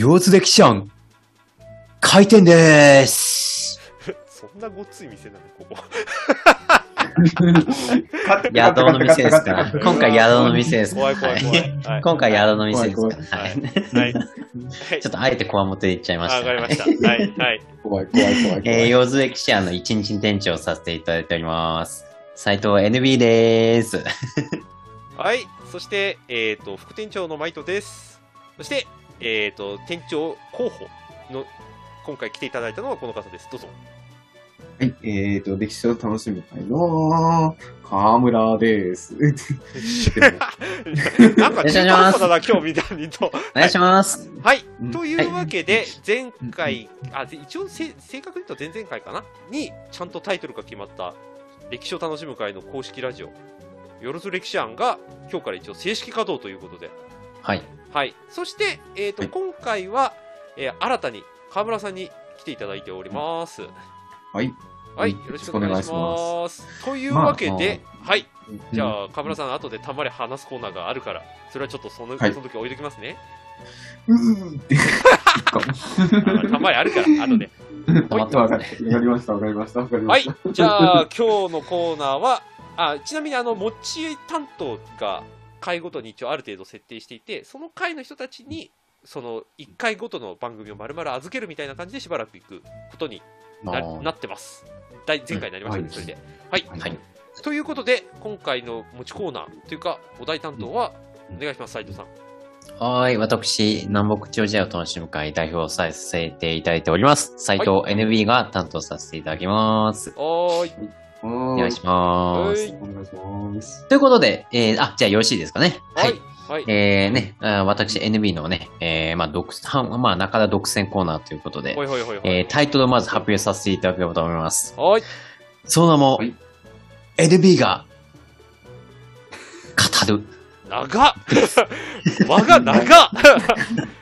腰津歴史案、開店でーす。そんなごっつい店なの、ここ。宿の店ですから。今回宿の店ですから。怖い怖い怖い。はい今回宿の店ですから。はちょっとあえてこわもて言っちゃいました。あわかりました。はい。はい。怖い怖い怖い。えー、腰津歴史案の一日店長をさせていただいております。斉藤 NB でーす。はい。そして、えっ、と、副店長のマイトです。そして、えっ、と、店長候補の、今回来ていただいたのはこの方です。どうぞ。はい、えーと、歴史を楽しみたいの河村です。なんか中途半端だな、今日みたいにと。お願いします。はいうん。というわけで、前回、あ、で一応せ、正確に言うと前々回かな？に、ちゃんとタイトルが決まった、歴史を楽しむ会の公式ラジオ、よろず歴史案が、今日から一応正式稼働ということで。はい。はい。そして、えっ、と、はい今回は、えー新たに河村さんに来ていただいております。はい。はい。ようんろしくお願いします。というわけで、はい。じゃあ、あ、河村さん、後でたまり話すコーナーがあるから、それはちょっとその,、はいその時置いときますね。うーんって。あたまりあるから、後で。わか。りました、わかりました、わかりまはいした。。じゃあ、今日のコーナーは、あ、ちなみにあの、持ち担当が回ごとに一応ある程度設定していて、その回の人たちに、その1回ごとの番組を丸々預けるみたいな感じでしばらく行くことにななってます。大前回になりましたね、はいそれで。はい。はい。ということで、今回の持ちコーナーというか、お題担当は、お願いします、斉藤さん。はーい。私、南北朝時代を楽しむ会代表をさせていただいております。斉藤 NB が担当させていただきます。はーい。おお願いします。はいお願いします。ということで、えー、あ、じゃあよろしいですかね。はい。はい。えー、ね、あ私 NB のね、えー、まあ、独占、まあ、中田独占コーナーということでほ、いほいほいほい。えー、タイトルをまず発表させていただければと思います。はい。その名も、はい NB が、語る。長っ。輪が長っ。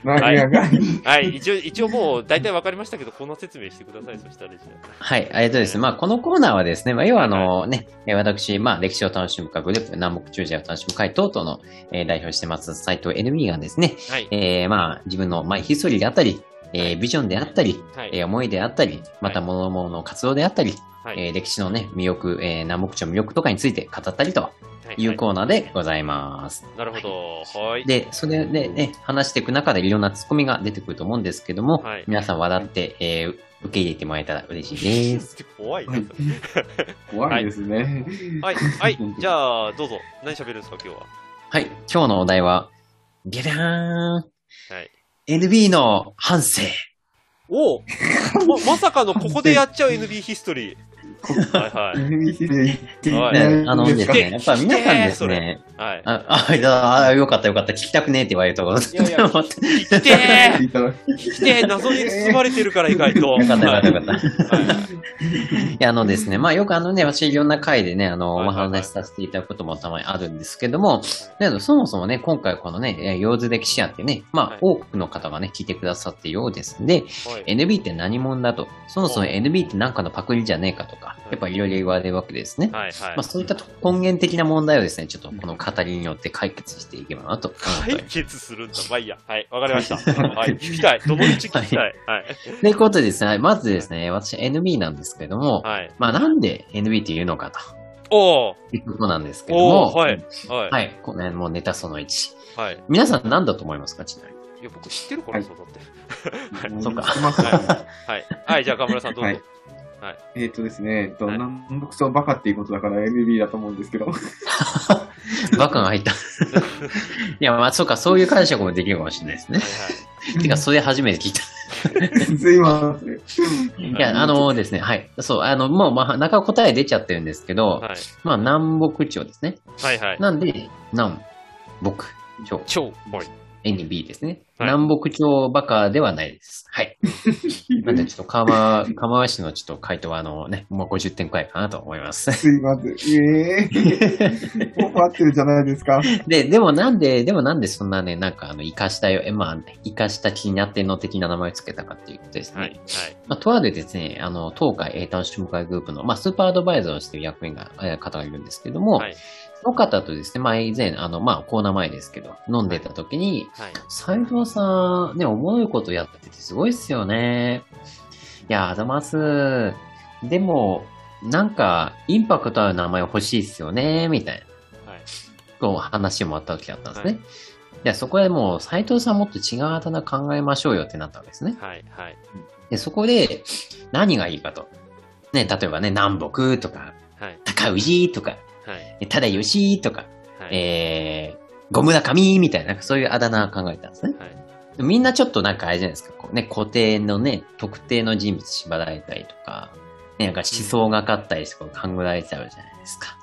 長い。長い。はい、一応、一応もう大体わかりましたけど、この説明してください、そしたらはい、えっとですね、まあ、このコーナーはですね、まあ、要はあのね、えー私、まあ、歴史を楽しむ会グループ、南北中時代を楽しむ会等々の、えー代表してます、斉藤 NB がですね、あ。はい。えーまあ、自分の、まあ、ヒストリーであったり、えービジョンであったり、はい。えー思いであったり、また物々の活動であったり、はい。えー歴史のね、魅力、えー南北朝の魅力とかについて語ったりと。はいいうコーナーでございます。なるほど。はい。で、それでね、話していく中でいろんなツッコミが出てくると思うんですけども、はい皆さん笑って、えー受け入れてもらえたら嬉しいです。怖い怖いですね。はい。はい。じゃあ、どうぞ。何喋るんですか、今日は？はい、今日のお題は、ビャビャーンはい。!NB の反省おおま、まさかのここでやっちゃう NB ヒストリー。はいはい。あのですかね、やっぱ皆さんですね、はい。あ、あ、あよかったよかった、聞きたくねえって言われるところ。いやいや思って来て謎に包まれてるから、意外と。よかったよかったよかった。はい。や、あのですね、まあよくあのね、私いろんな回でね、あの、お話しさせていただくこともたまにあるんですけども、だけどそもそもね、今回このね、えー幼児歴史案ってね、まはい。あ多くの方がね、聞いてくださっているようですんで、はい。NB って何者だと、そもそも NB って何かのパクリじゃねえかとか、やっぱいろいろ言われるわけですね。はいはいまあそういった根源的な問題をですね、ちょっとこの語りによって解決していけばなと解決するんだ。まあいいや。はい。わかりました。はい。聞きたい。どの道聞きたい。はい。ということでですね、まずですね、私 NB なんですけども、はい。まあなんで NB って言うのかとおーいうことなんですけどおも、ーはい。はい。はい。これもうネタその1。はい。皆さん何だと思いますか？ちなみに。いや、僕知ってるから、そうだって。そうか。はい。はい。じゃあ、河村さんどうぞ。はいえっとですね、えっと、はい南北朝バカっていうことだから MB だと思うんですけど。バカが入った。いや、まあそうか、そういう解釈もできるかもしれないですね。てか、それ初めて聞いた。すいません。いや、あのですね、はい。そう、あの、もう、まあ、中答え出ちゃってるんですけど、はい。まあ、南北朝ですね。はい。はい。なんで、南北朝。超、はい。NB ですね。はい南北朝バカではないです。はい。なんで、ちょっと、かま、かまわしのちょっと回答は、あのね、もう50点くらいかなと思います。すいません。ええー。もう合ってるじゃないですか。で、でもなんで、でもなんでそんなね、なんかあの、生かしたよ、え、まあ、生かした気になってんの的な名前をつけたかっていうことですね。はい。はい。まあ、とあるですね、あの、東海英単種目会グループの、まあ、スーパーアドバイザーをしている役員が、えー方がいるんですけども、はいその方とですね、まあ以前、あの、まあコーナー前ですけど、飲んでた時に、はい。斉藤さん、ね、おもろいことやっててすごいっすよね。いや、あざます。でも、なんか、インパクトある名前欲しいっすよね、みたいな。はい。こう話もあった時だったんですね。はいで、そこでもう、斉藤さんもっと違うあだ名考えましょうよってなったわけですね。はい。はい。で、そこで、何がいいかと。ね、例えばね、南北とか、はい。高氏とか、はい。ただ吉とか、はい。えー、ゴムラ神みたいな、そういうあだ名を考えたんですね。はいみんなちょっとなんかあれじゃないですか、こうね、固定のね、特定の人物縛られたりとか、ね、なんか思想がかったりしてこう考えられちゃうじゃないですか。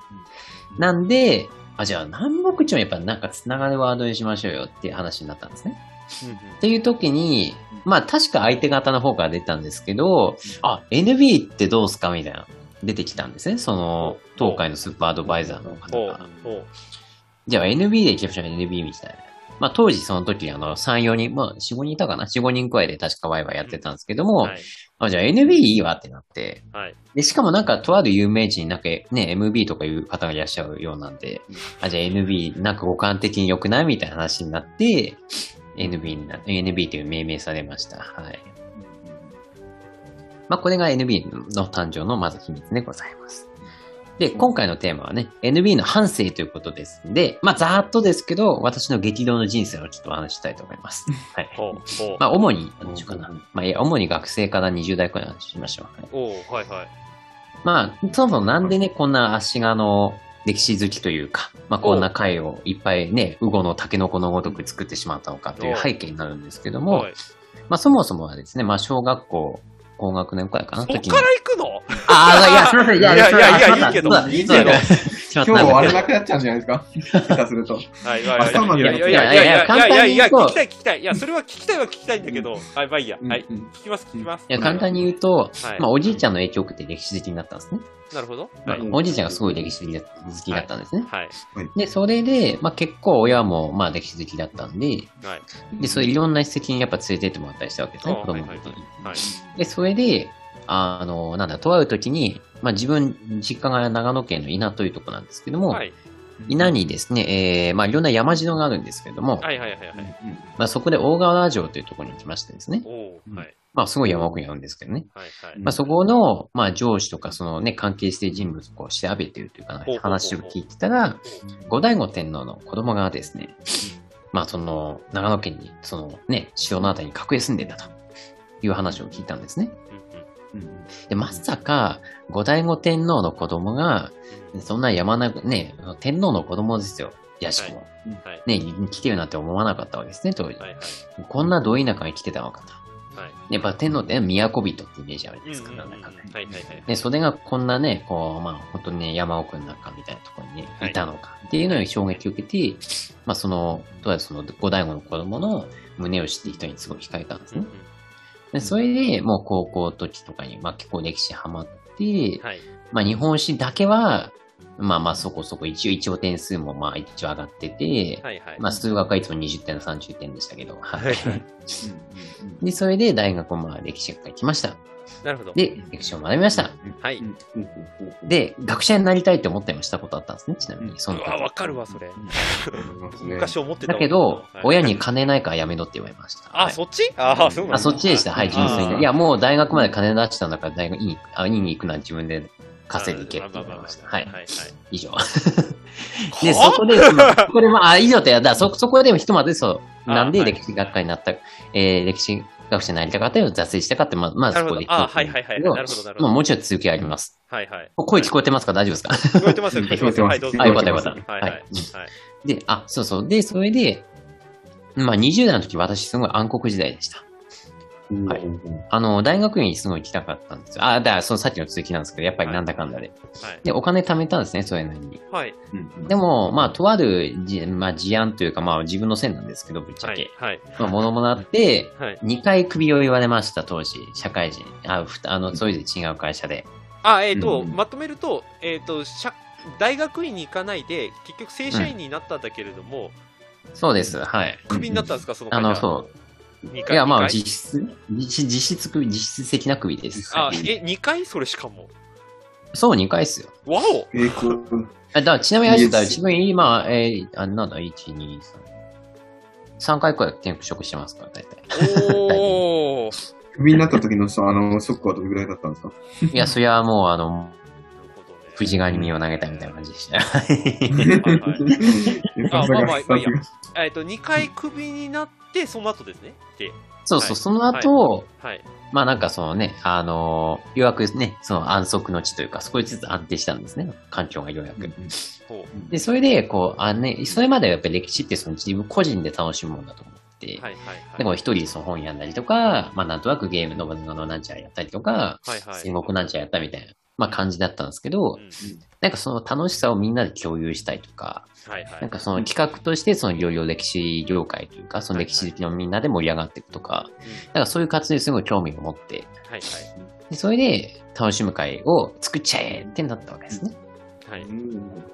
なんで、あ、じゃあ南北朝やっぱなんか繋がるワードにしましょうよっていう話になったんですね。うんうんっていう時に、まあ確か相手方の方から出たんですけど、あ、NB ってどうすか？みたいな、出てきたんですね。その、東海のスーパーアドバイザーの方が。じゃあ NB で行きましょう、NB みたいな。まあ当時その時あの3、4人、まあ4、5人いたかな ?4、5人くらいで確かワイワイやってたんですけども、はい。あ、じゃあ NB いいわってなって、はい。で、しかもなんかとある有名人なんかね、MB とかいう方がいらっしゃるようなんで、あ、じゃあ NB なんか五感的に良くない？みたいな話になって、NB にな、NB という命名されました。はい。まあ、これが NB の誕生のまず秘密でございます。で、今回のテーマはね、NB の反省ということですんで、まあ、ざーっとですけど、私の激動の人生をちょっとお話ししたいと思います。はい。まあ、主に、何でしょうかな。まあ、いや主に学生から20代くらいの話しましょう。はいおうはいはい。まあ、そもそもなんでね、こんな足がの歴史好きというか、まあ、こんな回をいっぱいね、ウゴのタケノコのごとく作ってしまったのかという背景になるんですけども、はいまあ、そもそもはですね、まあ、小学校、高学年くらいかな、そっ。から行くの？ああ、いや、すいません、いや、いやいやいいいけどいいけど今日終われなくなっちゃうんじゃないですか？下手すると。はい、やい、や、いやまやいやいやいやいやいや、簡単に言うと。聞きたい聞きたい。いや、それは聞きたいは聞きたいんだけど。はい、まあいいや。はい。聞きます、聞きます。いや、簡単に言うと、まあ、おじいちゃんの影響を受けて歴史的になったんですね。なるほど。おじいちゃんがすごい歴史いやだったんですね。はい。で、それで、まあ結構親も、まあ歴史いやだったんで、はい。で、そやいやいろんな史跡にやっぱ連れてってもらったりしたわけですね、子供の時に。はい。で、それで、あの、なんだ、とある時に、まあ自分、実家が長野県の稲というところなんですけども、はい。稲にですね、えー、まあいろんな山城があるんですけれども、はいはいはいはい。まあそこで大河原城というところに行きましてですね、おおはい。まあすごい山奥にあるんですけどね、はいはい。まあそこの、まあ上司とかそのね、関係している人物をこう調べているというか話を聞いてたら、後醍醐天皇の子供がですね、まあその、長野県に、そのね、城のあたりに隠れ住んでたという話を聞いたんですね。うんうんで、まさか、後醍醐天皇の子供が、そんな山なく、ね、天皇の子供ですよ。やしも。はい。ね、来てるなんて思わなかったわけですね、当時。はいはい。こんなど田舎に来てたのかと。はい。やっぱ天皇って都人ってイメージあるんですかなんかね。それがこんなね、こう、まあ、本当にね、山奥の中みたいなところにね、はいいたのかっていうのに衝撃を受けて、まあ、その、どうやらその、後醍醐の子供の胸を知ってる人にすごい惹かれたんですね。で、それで、もう高校時とかに、まあ、結構歴史ハマって、はい。まあ、日本史だけは、まあまあそこそこ一応一応点数もまあ一応上がってて、はいはい。まあ数学はいつも20点の30点でしたけど、ははいい。で、それで大学もまあ歴史学科に来ました。なるほど。で、歴史を学びました。はい。で、学者になりたいって思ったりもしたことあったん。ですね、ちなみに。その時うわ、わかるわ、それ。昔思ってたわだけど、はい親に金ないからやめろって言われました。あ、はいそっちあ、そうなん。だあ、そっちでした。はい、純粋に。いや、もう大学まで金出したん。だから、大学院にあ院に行くのは自分で稼いでいけって言われました。はいはい。はい。以上。で、そこで、これまあ、以上って、だそ、そこでもひとまずそう、なんであはい歴史学科になった、えー、歴史学者になりたかったよ、挫折したかって、まあ、まずそこで。あ、はいはいはい。なるほど、なるほど。まあ、もちろん続きあります。はいはい。声聞こえてますか？大丈夫ですか？聞こえてますよ、聞こえてますよ。はい、どうぞ。あよかったよかったはいはい。はい。で、あ、そうそう。で、それで、まあ、20代の時、私すごい暗黒時代でした。はいあの、大学院にすごい行きたかったんですよ。あ、だから、そのさっきの続きなんですけど、やっぱりなんだかんだで。はい。で、お金貯めたんですね、それなりに。はい。でも、まあ、とあるじ、まあ、事案というか、まあ、自分のせいなんですけど、ぶっちゃけ。はい。はい。まあ、ものもなって、はい。2回首を言われました、当時、社会人。あ、ふたあの、それぞれ違う会社で。あ、えっと、うんまとめると、えっと、社大学院に行かないで、結局正社員になったんだけれども、そうです、はい。クビになったんですか、そのあの、そう。う。2回。いや、まあ、実質、実質実質首、実質的な首です。あは、いえ、2回？それしかも。そう、2回っすよ。わおえー、こう、あだからちなみにあ自分今、えー、あ、なんだ、1、2、3。3回くらい転職してますから、大体。おー。クビになった時のさ、あの、ショックはどれぐらいだったんですか？いや、そりゃもう、あの、藤ヶに身を投げたみたいな感じでしたよ。あまあまあまあいいやさえっと、2回クビになって、その後ですね。で、そうそう、はいその後、はい。まあなんかそのね、あのーようやくね、その安息の地というか、少しずつ安定したんですね。環境がようやく。ほう。で、それで、こう、あね、それまではやっぱり歴史ってその自分個人で楽しむものだと思って、はいはいはい。でも一人でその本読んだりとか、まあなんとなくゲームののなんちゃらやったりとか、はいはい。戦国なんちゃらやったみたいな、まあ感じだったんですけど、うんなんかその楽しさをみんなで共有したいとか、はいはい。なんかその企画としてそのいろいろ歴史業界というか、その歴史好きのみんなで盛り上がっていくとか、うんなんかそういう活動にすごい興味を持って、はいでそれで楽しむ会を作っちゃえってなったわけですね。はい。はい。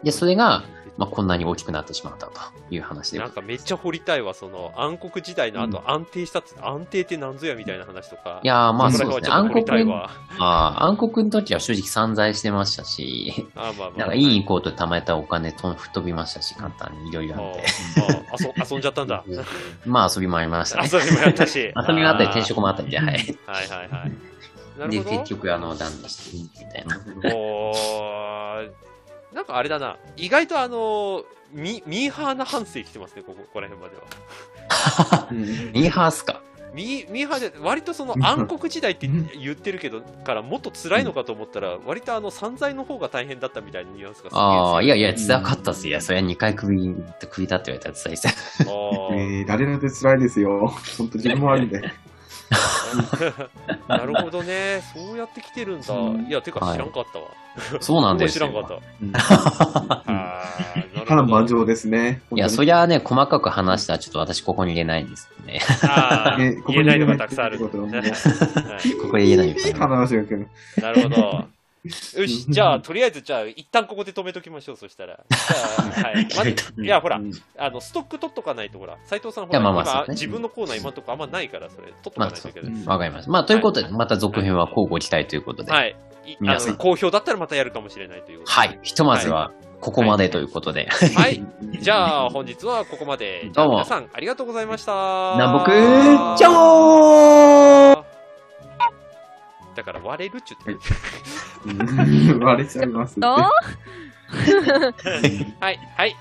で、それが、まあ、こんなに大きくなってしまったという話でなんかめっちゃ掘りたいわ、その暗黒時代の後安定した安定ってなんぞやみたいな話とか。いやーまあそそうですね。暗黒、わ。ああ、暗黒の時は正直散財してましたし、あまあまあ。なんかいい行こうと貯めたお金と吹っ飛びましたし、簡単にいろいろあって。ああ遊遊んじゃったんだ。まあ遊びもありましたね。遊びもやったし。遊びもあったり転職も。もあったりで、はい。はいはいはい。なで。結局あの、断念して、みたいな。おーなんかあれだな。意外とあの、ミミーハーな反省来てますね、ここ、ここら辺までは。ミーハースか？ミーミーハーで、割とその暗黒時代って言ってるけど、からもっと辛いのかと思ったら、割とあの散財の方が大変だったみたいなニュアンスがすああ、いやいや、うん辛かったっす。いや、それは2回首、首だって言われたら辛いっす。あーえー、誰だって辛いですよ。本当自分もあるんで。なるほどね。そうやって来てるんだ。うんいや、てかはい知らんかったわ。そうなんですよ。知らんかった。波乱万丈ですね。いや、そりりゃあね、細かく話したらちょっと私ここに入れないんですよね。あーねここに言えないのがたくさんある。こ こで言えないみたいな。なるほど。よし、じゃあ、とりあえず、じゃあ、一旦ここで止めときましょう、そしたら。じゃあ、はい。まず、いや、ほらう、んあの、ストック取っとかないと、ほら、斎藤さん、ほら、今まあまあね自分のコーナー今のとこあんまないから、それ、取っとかまあ、ないといけない。うんわかりました。まあ、ということで、また続編は交互期待ということで。はい。いあ皆さんの、好評だったらまたやるかもしれないということではい。ひとまずは、ここまでということで。はい。じゃあ、本日はここまで。どうも皆さん、ありがとうございました。南北、じゃーだから、割れるっちゅって割れちゃいます。どう？はい、はい。